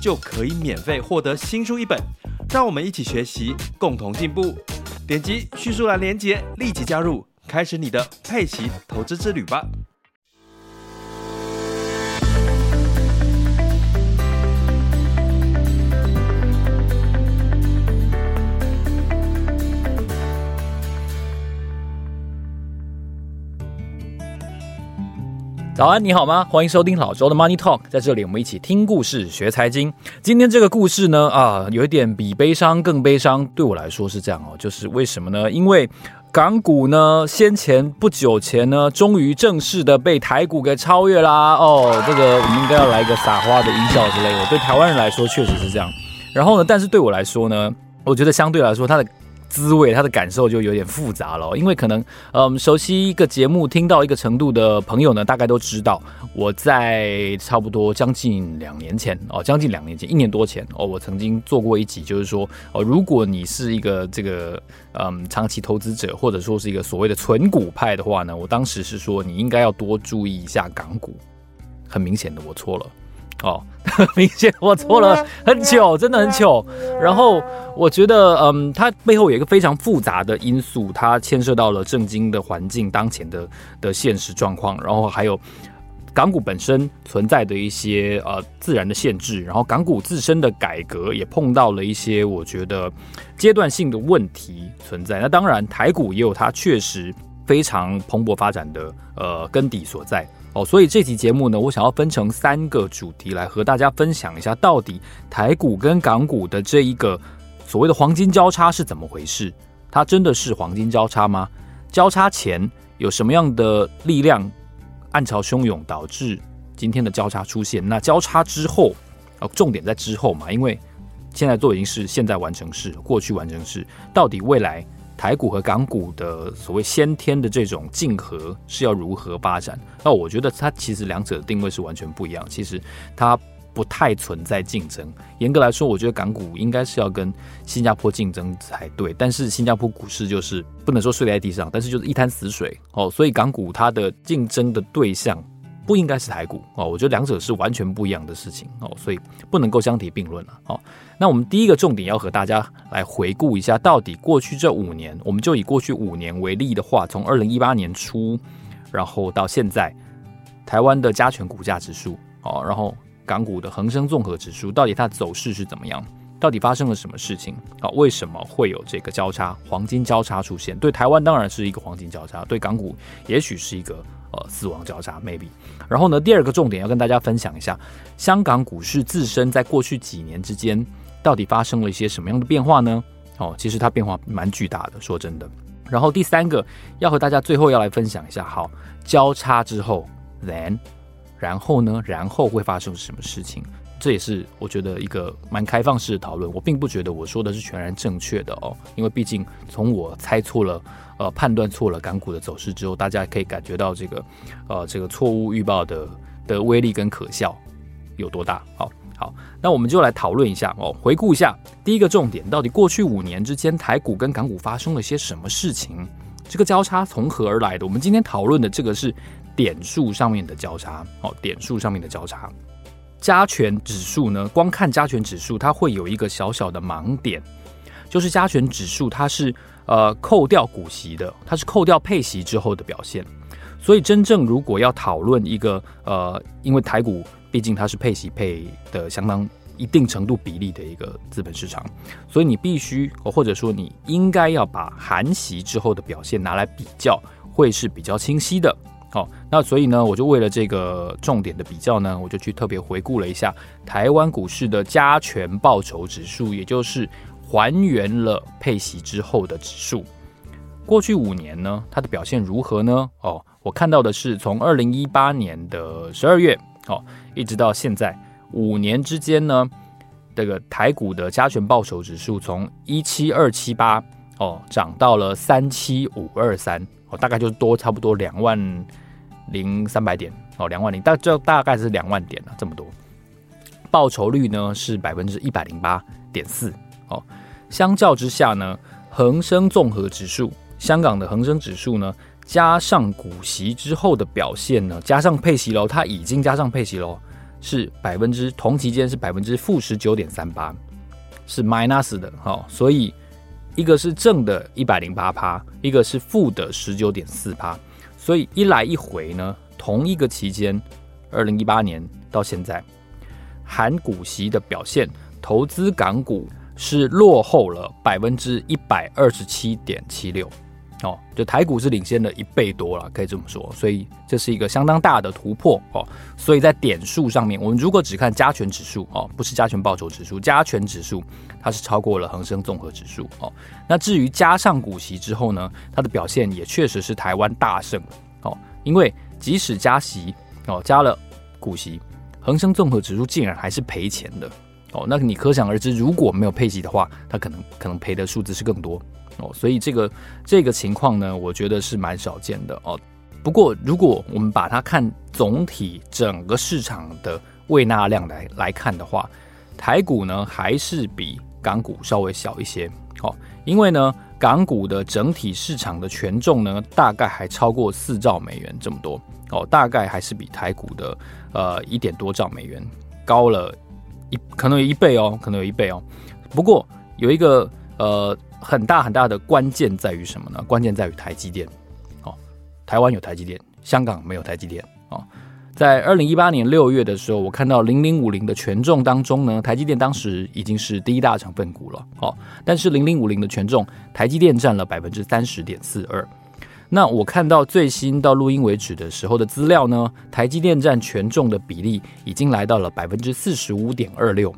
就可以免费获得新书一本。让我们一起学习，共同进步。点击叙述栏连接，立即加入。开始你的佩奇投资之旅吧！早安，你好吗？欢迎收听老周的 Money Talk，在这里我们一起听故事学财经。今天这个故事呢，啊，有一点比悲伤更悲伤。对我来说是这样哦，就是为什么呢？因为港股呢，先前不久前呢，终于正式的被台股给超越啦！哦，这个我们应该要来一个撒花的音效之类的。对台湾人来说确实是这样。然后呢，但是对我来说呢，我觉得相对来说它的。滋味，他的感受就有点复杂了，因为可能，嗯，熟悉一个节目听到一个程度的朋友呢，大概都知道，我在差不多将近两年前哦，将近两年前，一年多前哦，我曾经做过一集，就是说哦，如果你是一个这个嗯长期投资者，或者说是一个所谓的存股派的话呢，我当时是说你应该要多注意一下港股，很明显的我错了。哦，明显我错了很久，真的很久。然后我觉得，嗯，它背后有一个非常复杂的因素，它牵涉到了政经的环境当前的的现实状况，然后还有港股本身存在的一些呃自然的限制，然后港股自身的改革也碰到了一些我觉得阶段性的问题存在。那当然，台股也有它确实非常蓬勃发展的呃根底所在。哦，所以这期节目呢，我想要分成三个主题来和大家分享一下，到底台股跟港股的这一个所谓的黄金交叉是怎么回事？它真的是黄金交叉吗？交叉前有什么样的力量暗潮汹涌导致今天的交叉出现？那交叉之后，哦，重点在之后嘛，因为现在都已经是现在完成式，过去完成式，到底未来？台股和港股的所谓先天的这种竞合是要如何发展？那我觉得它其实两者的定位是完全不一样。其实它不太存在竞争。严格来说，我觉得港股应该是要跟新加坡竞争才对。但是新加坡股市就是不能说睡在地上，但是就是一滩死水哦。所以港股它的竞争的对象不应该是台股哦。我觉得两者是完全不一样的事情哦，所以不能够相提并论了哦。那我们第一个重点要和大家来回顾一下，到底过去这五年，我们就以过去五年为例的话，从二零一八年初，然后到现在，台湾的加权股价指数，哦，然后港股的恒生综合指数，到底它走势是怎么样？到底发生了什么事情？啊，为什么会有这个交叉黄金交叉出现？对台湾当然是一个黄金交叉，对港股也许是一个呃死亡交叉，maybe。然后呢，第二个重点要跟大家分享一下，香港股市自身在过去几年之间。到底发生了一些什么样的变化呢？哦，其实它变化蛮巨大的，说真的。然后第三个要和大家最后要来分享一下，好，交叉之后，then，然后呢，然后会发生什么事情？这也是我觉得一个蛮开放式的讨论。我并不觉得我说的是全然正确的哦，因为毕竟从我猜错了，呃，判断错了港股的走势之后，大家可以感觉到这个，呃，这个错误预报的的威力跟可笑有多大。好。好，那我们就来讨论一下哦，回顾一下第一个重点，到底过去五年之间台股跟港股发生了些什么事情？这个交叉从何而来的？我们今天讨论的这个是点数上面的交叉，哦，点数上面的交叉。加权指数呢，光看加权指数，它会有一个小小的盲点，就是加权指数它是呃扣掉股息的，它是扣掉配息之后的表现。所以真正如果要讨论一个呃，因为台股。毕竟它是配息配的相当一定程度比例的一个资本市场，所以你必须或者说你应该要把含息之后的表现拿来比较，会是比较清晰的。好，那所以呢，我就为了这个重点的比较呢，我就去特别回顾了一下台湾股市的加权报酬指数，也就是还原了配息之后的指数。过去五年呢，它的表现如何呢？哦，我看到的是从二零一八年的十二月。哦，一直到现在五年之间呢，这个台股的加权报酬指数从一七二七八哦涨到了三七五二三哦，大概就多差不多两万零三百点哦，两万零大就大概是两万点了，这么多。报酬率呢是百分之一百零八点四哦，相较之下呢，恒生综合指数，香港的恒生指数呢，加上股息之后的表现呢，加上配息喽，它已经加上配息喽。是百分之同期间是百分之负十九点三八，是 minus 的、哦，所以一个是正的一百零八趴，一个是负的十九点四趴，所以一来一回呢，同一个期间，二零一八年到现在，含股息的表现，投资港股是落后了百分之一百二十七点七六。哦，就台股是领先了一倍多了，可以这么说，所以这是一个相当大的突破哦。所以在点数上面，我们如果只看加权指数哦，不是加权报酬指数，加权指数它是超过了恒生综合指数哦。那至于加上股息之后呢，它的表现也确实是台湾大胜哦，因为即使加息哦，加了股息，恒生综合指数竟然还是赔钱的哦。那你可想而知，如果没有配息的话，它可能可能赔的数字是更多。哦，所以这个这个情况呢，我觉得是蛮少见的哦。不过，如果我们把它看总体整个市场的胃纳量来来看的话，台股呢还是比港股稍微小一些。哦，因为呢，港股的整体市场的权重呢，大概还超过四兆美元这么多。哦，大概还是比台股的呃一点多兆美元高了一，可能有一倍哦，可能有一倍哦。不过有一个呃。很大很大的关键在于什么呢？关键在于台积电。哦，台湾有台积电，香港没有台积电。哦，在二零一八年六月的时候，我看到零零五零的权重当中呢，台积电当时已经是第一大成分股了。哦，但是零零五零的权重，台积电占了百分之三十点四二。那我看到最新到录音为止的时候的资料呢，台积电占权重的比例已经来到了百分之四十五点二六。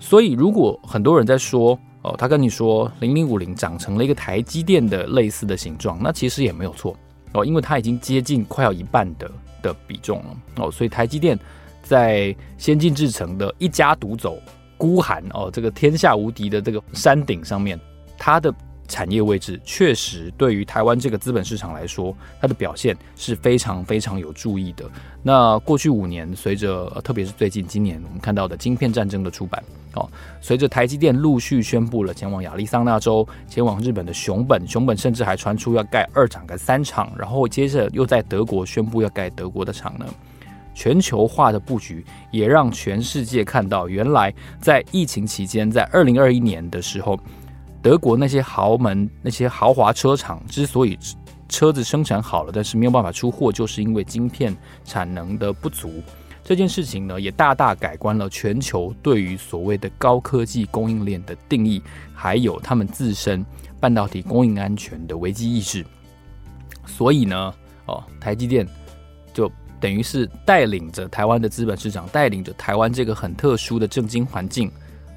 所以，如果很多人在说，哦，他跟你说零零五零长成了一个台积电的类似的形状，那其实也没有错哦，因为它已经接近快要一半的的比重了哦，所以台积电在先进制程的一家独走孤寒哦，这个天下无敌的这个山顶上面，它的。产业位置确实对于台湾这个资本市场来说，它的表现是非常非常有助益的。那过去五年，随着特别是最近今年我们看到的《晶片战争》的出版，哦，随着台积电陆续宣布了前往亚利桑那州、前往日本的熊本，熊本甚至还传出要盖二厂、盖三厂，然后接着又在德国宣布要盖德国的厂呢。全球化的布局也让全世界看到，原来在疫情期间，在二零二一年的时候。德国那些豪门、那些豪华车厂之所以车子生产好了，但是没有办法出货，就是因为晶片产能的不足。这件事情呢，也大大改观了全球对于所谓的高科技供应链的定义，还有他们自身半导体供应安全的危机意识。所以呢，哦，台积电就等于是带领着台湾的资本市场，带领着台湾这个很特殊的政经环境，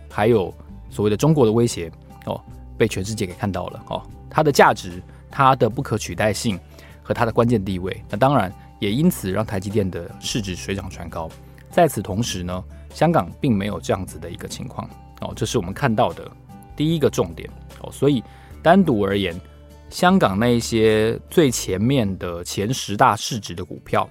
还有所谓的中国的威胁。哦，被全世界给看到了哦，它的价值、它的不可取代性和它的关键地位，那当然也因此让台积电的市值水涨船高。在此同时呢，香港并没有这样子的一个情况哦，这是我们看到的第一个重点哦。所以单独而言，香港那一些最前面的前十大市值的股票，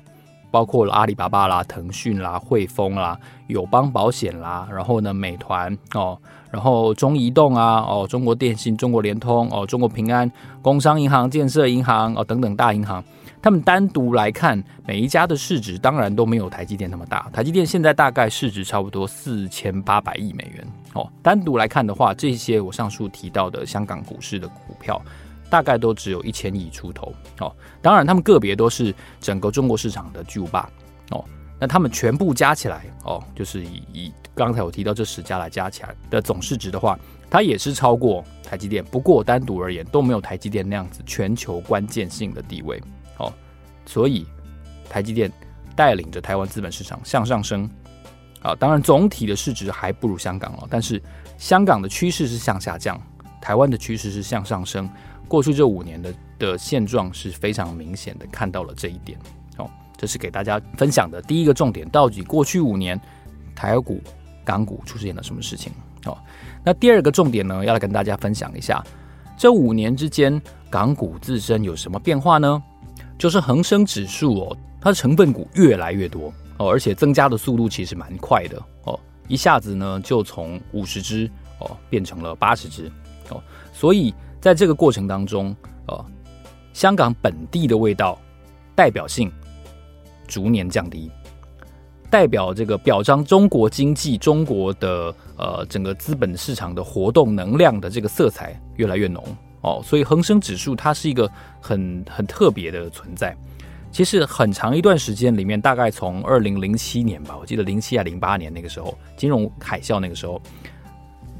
包括了阿里巴巴啦、腾讯啦、汇丰啦、友邦保险啦，然后呢，美团哦。然后中移动啊，哦，中国电信、中国联通，哦，中国平安、工商银行、建设银行，哦，等等大银行，他们单独来看，每一家的市值当然都没有台积电那么大。台积电现在大概市值差不多四千八百亿美元，哦，单独来看的话，这些我上述提到的香港股市的股票，大概都只有一千亿出头，哦，当然他们个别都是整个中国市场的巨无霸，哦。那他们全部加起来哦，就是以以刚才我提到这十家来加起来的总市值的话，它也是超过台积电。不过单独而言都没有台积电那样子全球关键性的地位哦。所以台积电带领着台湾资本市场向上升啊。当然总体的市值还不如香港哦，但是香港的趋势是向下降，台湾的趋势是向上升。过去这五年的的现状是非常明显的，看到了这一点。这是给大家分享的第一个重点。到底过去五年台股港股出现了什么事情？哦，那第二个重点呢，要来跟大家分享一下，这五年之间港股自身有什么变化呢？就是恒生指数哦，它的成分股越来越多哦，而且增加的速度其实蛮快的哦，一下子呢就从五十只哦变成了八十只哦，所以在这个过程当中，哦，香港本地的味道代表性逐年降低。代表这个表彰中国经济、中国的呃整个资本市场的活动能量的这个色彩越来越浓哦，所以恒生指数它是一个很很特别的存在。其实很长一段时间里面，大概从二零零七年吧，我记得零七啊零八年那个时候，金融海啸那个时候，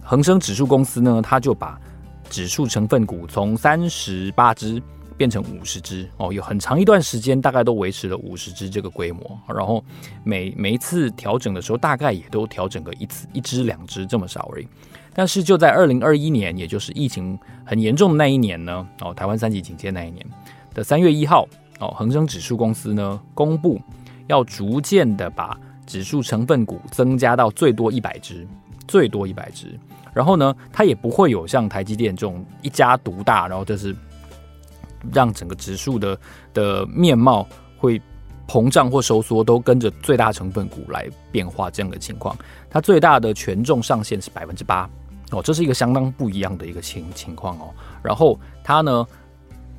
恒生指数公司呢，它就把指数成分股从三十八只。变成五十只哦，有很长一段时间，大概都维持了五十只这个规模。然后每每一次调整的时候，大概也都调整个一次一只两只这么少而已。但是就在二零二一年，也就是疫情很严重的那一年呢，哦，台湾三级警戒那一年的三月一号，哦，恒生指数公司呢公布要逐渐的把指数成分股增加到最多一百只，最多一百只。然后呢，它也不会有像台积电这种一家独大，然后就是。让整个指数的的面貌会膨胀或收缩，都跟着最大成分股来变化这样的情况。它最大的权重上限是百分之八哦，这是一个相当不一样的一个情情况哦。然后它呢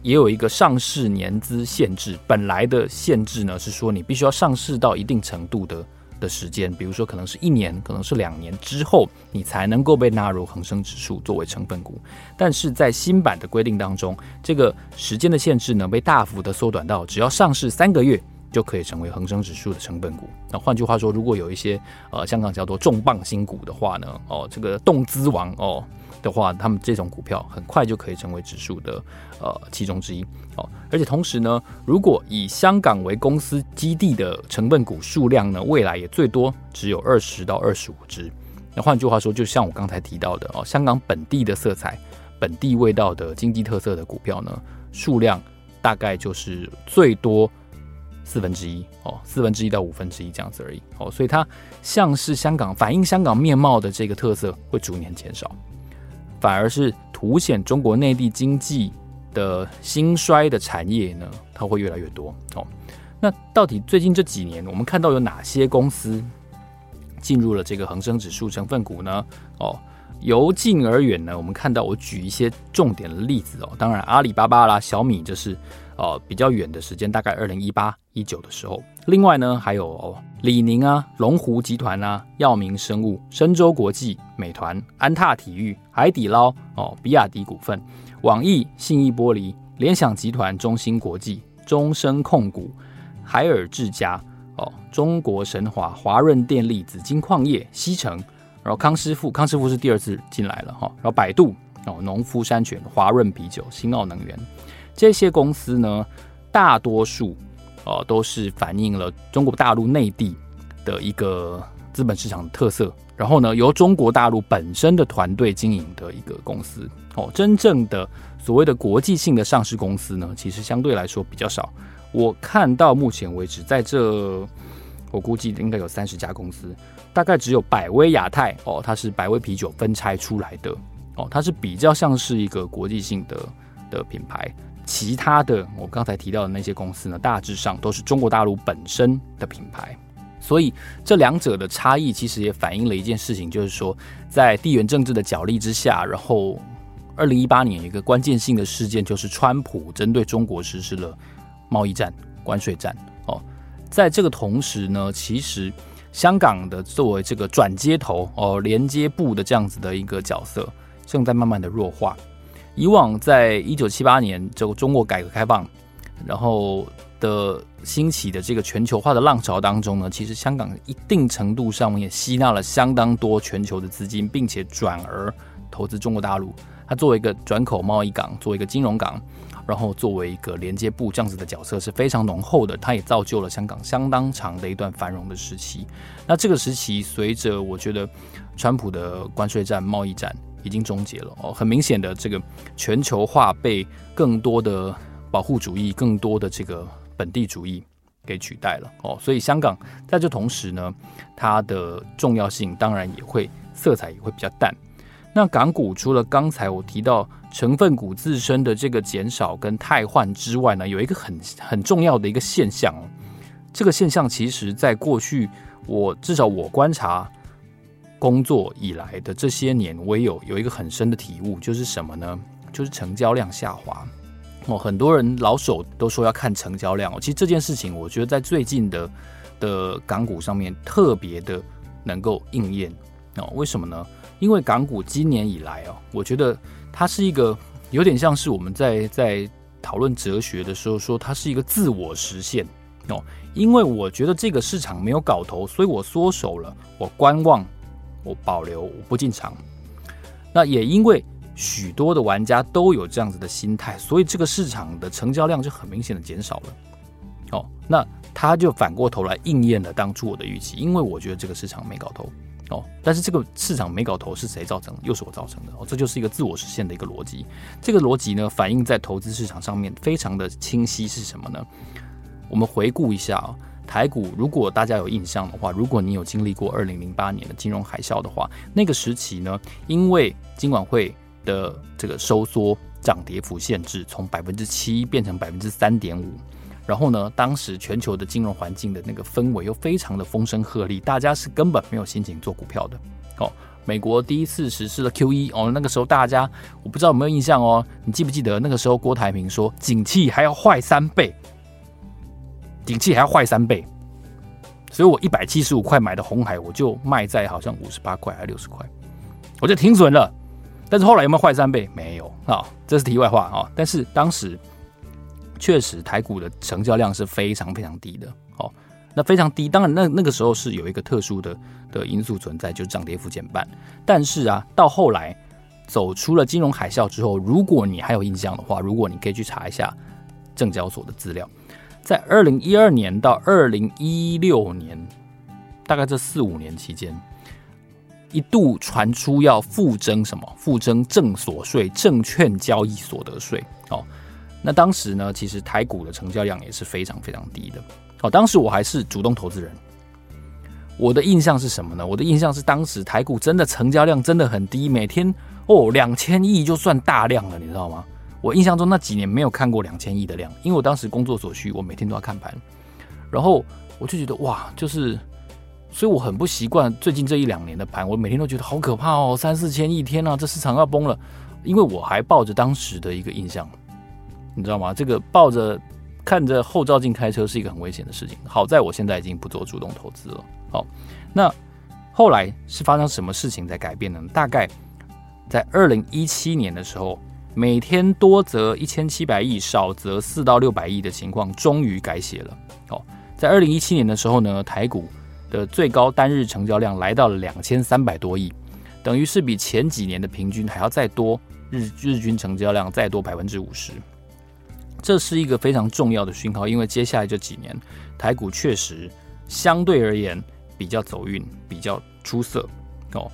也有一个上市年资限制，本来的限制呢是说你必须要上市到一定程度的。的时间，比如说可能是一年，可能是两年之后，你才能够被纳入恒生指数作为成分股。但是在新版的规定当中，这个时间的限制能，被大幅的缩短到只要上市三个月就可以成为恒生指数的成分股。那换句话说，如果有一些呃香港叫做重磅新股的话呢，哦，这个动资王哦。的话，他们这种股票很快就可以成为指数的呃其中之一哦。而且同时呢，如果以香港为公司基地的成分股数量呢，未来也最多只有二十到二十五只。那换句话说，就像我刚才提到的哦，香港本地的色彩、本地味道的经济特色的股票呢，数量大概就是最多四分之一哦，四分之一到五分之一这样子而已哦。所以它像是香港反映香港面貌的这个特色会逐年减少。反而是凸显中国内地经济的兴衰的产业呢，它会越来越多哦。那到底最近这几年，我们看到有哪些公司进入了这个恒生指数成分股呢？哦，由近而远呢，我们看到我举一些重点的例子哦。当然，阿里巴巴啦、小米这是。呃，比较远的时间，大概二零一八一九的时候。另外呢，还有、哦、李宁啊、龙湖集团啊、药明生物、申洲国际、美团、安踏体育、海底捞、哦、比亚迪股份、网易、信义玻璃、联想集团、中芯国际、中升控股、海尔智家、哦、中国神华、华润电力、紫金矿业、西城，然后康师傅，康师傅是第二次进来了哈、哦，然后百度、哦、农夫山泉、华润啤酒、新奥能源。这些公司呢，大多数哦、呃、都是反映了中国大陆内地的一个资本市场的特色，然后呢，由中国大陆本身的团队经营的一个公司哦。真正的所谓的国际性的上市公司呢，其实相对来说比较少。我看到目前为止，在这我估计应该有三十家公司，大概只有百威亚太哦，它是百威啤酒分拆出来的哦，它是比较像是一个国际性的的品牌。其他的，我刚才提到的那些公司呢，大致上都是中国大陆本身的品牌，所以这两者的差异其实也反映了一件事情，就是说，在地缘政治的角力之下，然后二零一八年一个关键性的事件，就是川普针对中国实施了贸易战、关税战。哦，在这个同时呢，其实香港的作为这个转接头哦、连接部的这样子的一个角色，正在慢慢的弱化。以往在一九七八年这个中国改革开放，然后的兴起的这个全球化的浪潮当中呢，其实香港一定程度上也吸纳了相当多全球的资金，并且转而投资中国大陆。它作为一个转口贸易港，作为一个金融港，然后作为一个连接部这样子的角色是非常浓厚的。它也造就了香港相当长的一段繁荣的时期。那这个时期随着我觉得川普的关税战、贸易战。已经终结了哦，很明显的，这个全球化被更多的保护主义、更多的这个本地主义给取代了哦。所以香港在这同时呢，它的重要性当然也会色彩也会比较淡。那港股除了刚才我提到成分股自身的这个减少跟汰换之外呢，有一个很很重要的一个现象哦。这个现象其实在过去我至少我观察工作以来的这些年，我也有有一个很深的体悟，就是什么呢？就是成交量下滑哦。很多人老手都说要看成交量哦。其实这件事情，我觉得在最近的的港股上面特别的能够应验哦。为什么呢？因为港股今年以来哦，我觉得它是一个有点像是我们在在讨论哲学的时候说，它是一个自我实现哦。因为我觉得这个市场没有搞头，所以我缩手了，我观望，我保留，我不进场。那也因为许多的玩家都有这样子的心态，所以这个市场的成交量就很明显的减少了。哦，那他就反过头来应验了当初我的预期，因为我觉得这个市场没搞头。哦，但是这个市场没搞头是谁造成的？又是我造成的哦，这就是一个自我实现的一个逻辑。这个逻辑呢，反映在投资市场上面非常的清晰。是什么呢？我们回顾一下啊，台股，如果大家有印象的话，如果你有经历过二零零八年的金融海啸的话，那个时期呢，因为金管会的这个收缩涨跌幅限制，从百分之七变成百分之三点五。然后呢，当时全球的金融环境的那个氛围又非常的风声鹤唳，大家是根本没有心情做股票的。哦，美国第一次实施了 QE，哦，那个时候大家我不知道有没有印象哦，你记不记得那个时候郭台铭说，景气还要坏三倍，景气还要坏三倍，所以我一百七十五块买的红海，我就卖在好像五十八块还是六十块，我就停损了。但是后来有没有坏三倍？没有啊，这是题外话啊，哦。但是当时。确实，台股的成交量是非常非常低的。哦，那非常低，当然那那个时候是有一个特殊的的因素存在，就是涨跌幅减半。但是啊，到后来走出了金融海啸之后，如果你还有印象的话，如果你可以去查一下证交所的资料，在二零一二年到二零一六年，大概这四五年期间，一度传出要复征什么？复征证所税、证券交易所得税。哦。那当时呢，其实台股的成交量也是非常非常低的。哦，当时我还是主动投资人。我的印象是什么呢？我的印象是当时台股真的成交量真的很低，每天哦两千亿就算大量了，你知道吗？我印象中那几年没有看过两千亿的量，因为我当时工作所需，我每天都要看盘。然后我就觉得哇，就是，所以我很不习惯最近这一两年的盘，我每天都觉得好可怕哦，三四千亿，天呐，这市场要崩了。因为我还抱着当时的一个印象。你知道吗？这个抱着看着后照镜开车是一个很危险的事情。好在我现在已经不做主动投资了。好，那后来是发生什么事情在改变呢？大概在二零一七年的时候，每天多则一千七百亿，少则四到六百亿的情况终于改写了。哦，在二零一七年的时候呢，台股的最高单日成交量来到了两千三百多亿，等于是比前几年的平均还要再多，日日均成交量再多百分之五十。这是一个非常重要的讯号，因为接下来这几年台股确实相对而言比较走运，比较出色哦。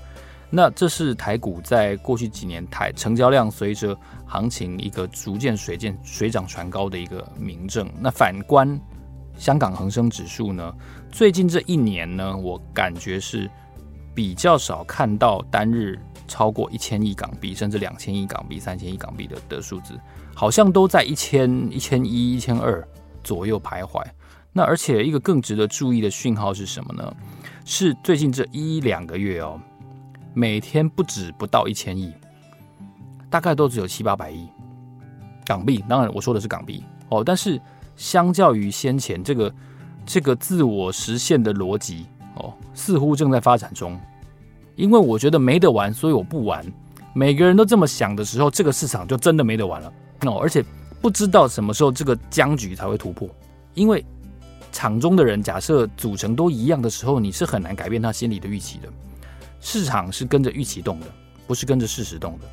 那这是台股在过去几年台成交量随着行情一个逐渐水渐水涨船高的一个明证。那反观香港恒生指数呢，最近这一年呢，我感觉是比较少看到单日超过一千亿港币，甚至两千亿港币、三千亿港币的的数字。好像都在一千、一千一、一千二左右徘徊。那而且一个更值得注意的讯号是什么呢？是最近这一两个月哦，每天不止不到一千亿，大概都只有七八百亿港币。当然我说的是港币哦，但是相较于先前这个这个自我实现的逻辑哦，似乎正在发展中。因为我觉得没得玩，所以我不玩。每个人都这么想的时候，这个市场就真的没得玩了。哦，而且不知道什么时候这个僵局才会突破，因为场中的人假设组成都一样的时候，你是很难改变他心里的预期的。市场是跟着预期动的，不是跟着事实动的。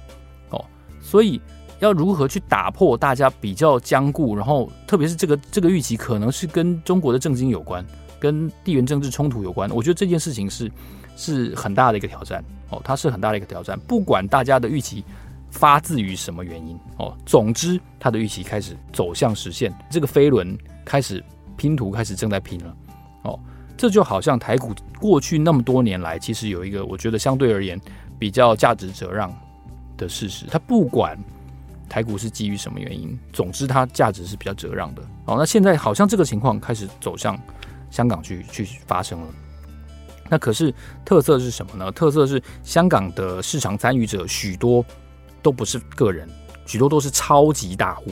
哦，所以要如何去打破大家比较僵固，然后特别是这个这个预期可能是跟中国的政经有关，跟地缘政治冲突有关，我觉得这件事情是是很大的一个挑战。哦，它是很大的一个挑战，不管大家的预期。发自于什么原因哦？总之，他的预期开始走向实现，这个飞轮开始拼图开始正在拼了。哦，这就好像台股过去那么多年来，其实有一个我觉得相对而言比较价值折让的事实。它不管台股是基于什么原因，总之它价值是比较折让的。哦，那现在好像这个情况开始走向香港去去发生了。那可是特色是什么呢？特色是香港的市场参与者许多都不是个人，许多都是超级大户，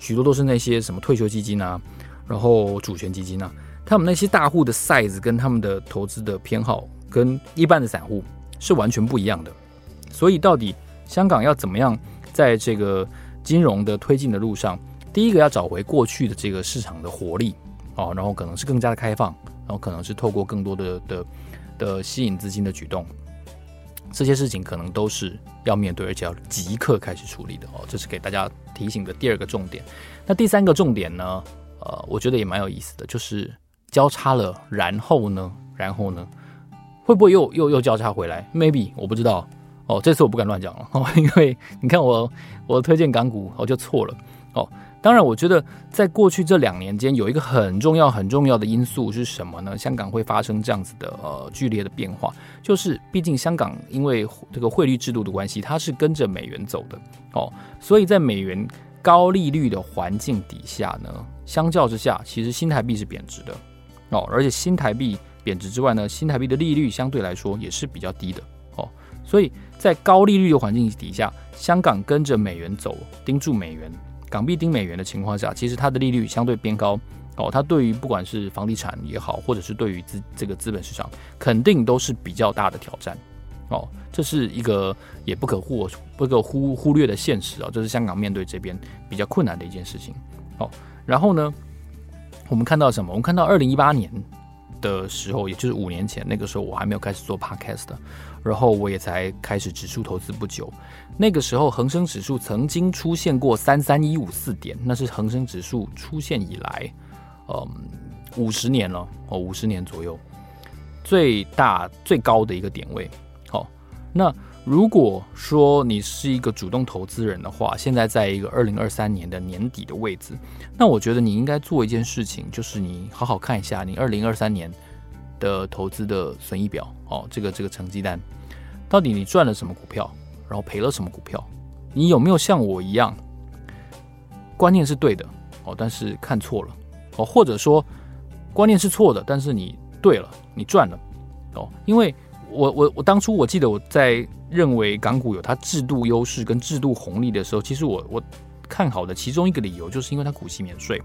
许多都是那些什么退休基金啊，然后主权基金啊，他们那些大户的 size 跟他们的投资的偏好跟一般的散户是完全不一样的。所以到底香港要怎么样在这个金融的推进的路上，第一个要找回过去的这个市场的活力哦，然后可能是更加的开放，然后可能是透过更多的的。的吸引资金的举动，这些事情可能都是要面对，而且要即刻开始处理的哦。这是给大家提醒的第二个重点。那第三个重点呢？呃，我觉得也蛮有意思的，就是交叉了，然后呢？然后呢？会不会又又又交叉回来？Maybe 我不知道哦。这次我不敢乱讲了哦，因为你看我我推荐港股我就错了哦。当然，我觉得在过去这两年间，有一个很重要、很重要的因素是什么呢？香港会发生这样子的呃剧烈的变化，就是毕竟香港因为这个汇率制度的关系，它是跟着美元走的哦，所以在美元高利率的环境底下呢，相较之下，其实新台币是贬值的哦，而且新台币贬值之外呢，新台币的利率相对来说也是比较低的哦，所以在高利率的环境底下，香港跟着美元走，盯住美元。港币盯美元的情况下，其实它的利率相对偏高哦。它对于不管是房地产也好，或者是对于资这个资本市场，肯定都是比较大的挑战哦。这是一个也不可忽不可忽忽略的现实啊。这是香港面对这边比较困难的一件事情哦。然后呢，我们看到什么？我们看到二零一八年的时候，也就是五年前，那个时候我还没有开始做 podcast。然后我也才开始指数投资不久，那个时候恒生指数曾经出现过三三一五四点，那是恒生指数出现以来，嗯，五十年了哦，五十年左右最大最高的一个点位。好，那如果说你是一个主动投资人的话，现在在一个二零二三年的年底的位置，那我觉得你应该做一件事情，就是你好好看一下你二零二三年。的投资的损益表哦，这个这个成绩单，到底你赚了什么股票，然后赔了什么股票？你有没有像我一样，观念是对的哦，但是看错了哦，或者说观念是错的，但是你对了，你赚了哦？因为我我我当初我记得我在认为港股有它制度优势跟制度红利的时候，其实我我看好的其中一个理由就是因为它股息免税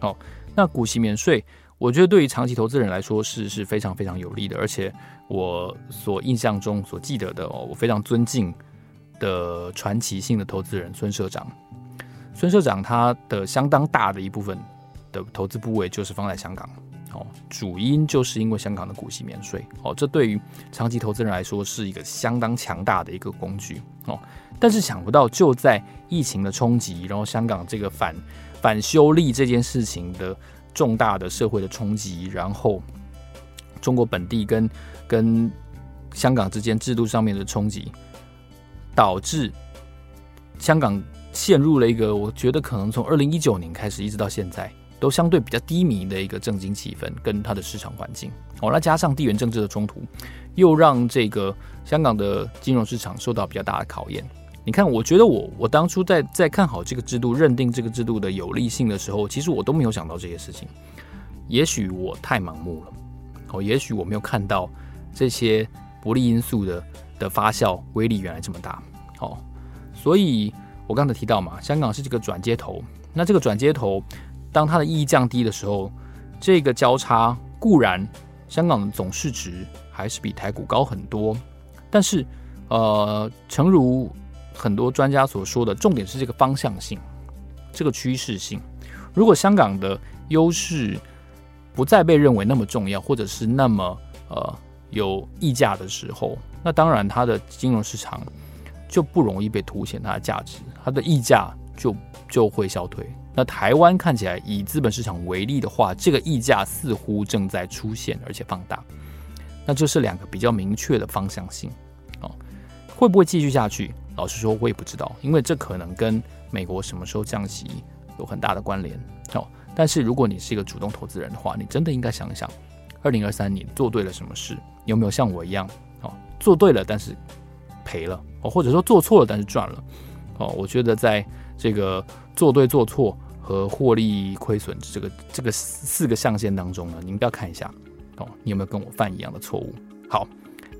哦，那股息免税。我觉得对于长期投资人来说是是非常非常有利的，而且我所印象中所记得的哦，我非常尊敬的传奇性的投资人孙社长，孙社长他的相当大的一部分的投资部位就是放在香港哦，主因就是因为香港的股息免税哦，这对于长期投资人来说是一个相当强大的一个工具哦，但是想不到就在疫情的冲击，然后香港这个反反修例这件事情的。重大的社会的冲击，然后中国本地跟跟香港之间制度上面的冲击，导致香港陷入了一个我觉得可能从二零一九年开始一直到现在都相对比较低迷的一个政经气氛跟它的市场环境。哦，那加上地缘政治的冲突，又让这个香港的金融市场受到比较大的考验。你看，我觉得我我当初在在看好这个制度、认定这个制度的有利性的时候，其实我都没有想到这些事情。也许我太盲目了，哦，也许我没有看到这些不利因素的的发酵威力原来这么大。哦，所以我刚才提到嘛，香港是这个转接头。那这个转接头，当它的意义降低的时候，这个交叉固然香港的总市值还是比台股高很多，但是呃，诚如。很多专家所说的重点是这个方向性，这个趋势性。如果香港的优势不再被认为那么重要，或者是那么呃有溢价的时候，那当然它的金融市场就不容易被凸显它的价值，它的溢价就就会消退。那台湾看起来以资本市场为例的话，这个溢价似乎正在出现而且放大，那这是两个比较明确的方向性哦，会不会继续下去？老实说，我也不知道，因为这可能跟美国什么时候降息有很大的关联。哦，但是如果你是一个主动投资人的话，你真的应该想一想，二零二三年做对了什么事？有没有像我一样，哦，做对了但是赔了，哦，或者说做错了但是赚了，哦，我觉得在这个做对做错和获利亏损这个这个四个象限当中呢，你们不要看一下，哦，你有没有跟我犯一样的错误？好。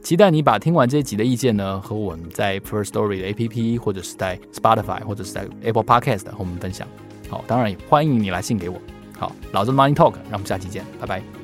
期待你把听完这一集的意见呢，和我们在 Firstory 的 APP，或者是在 Spotify，或者是在 Apple Podcast 和我们分享。好，当然也欢迎你来信给我。好，老子 Money Talk，让我们下期见，拜拜。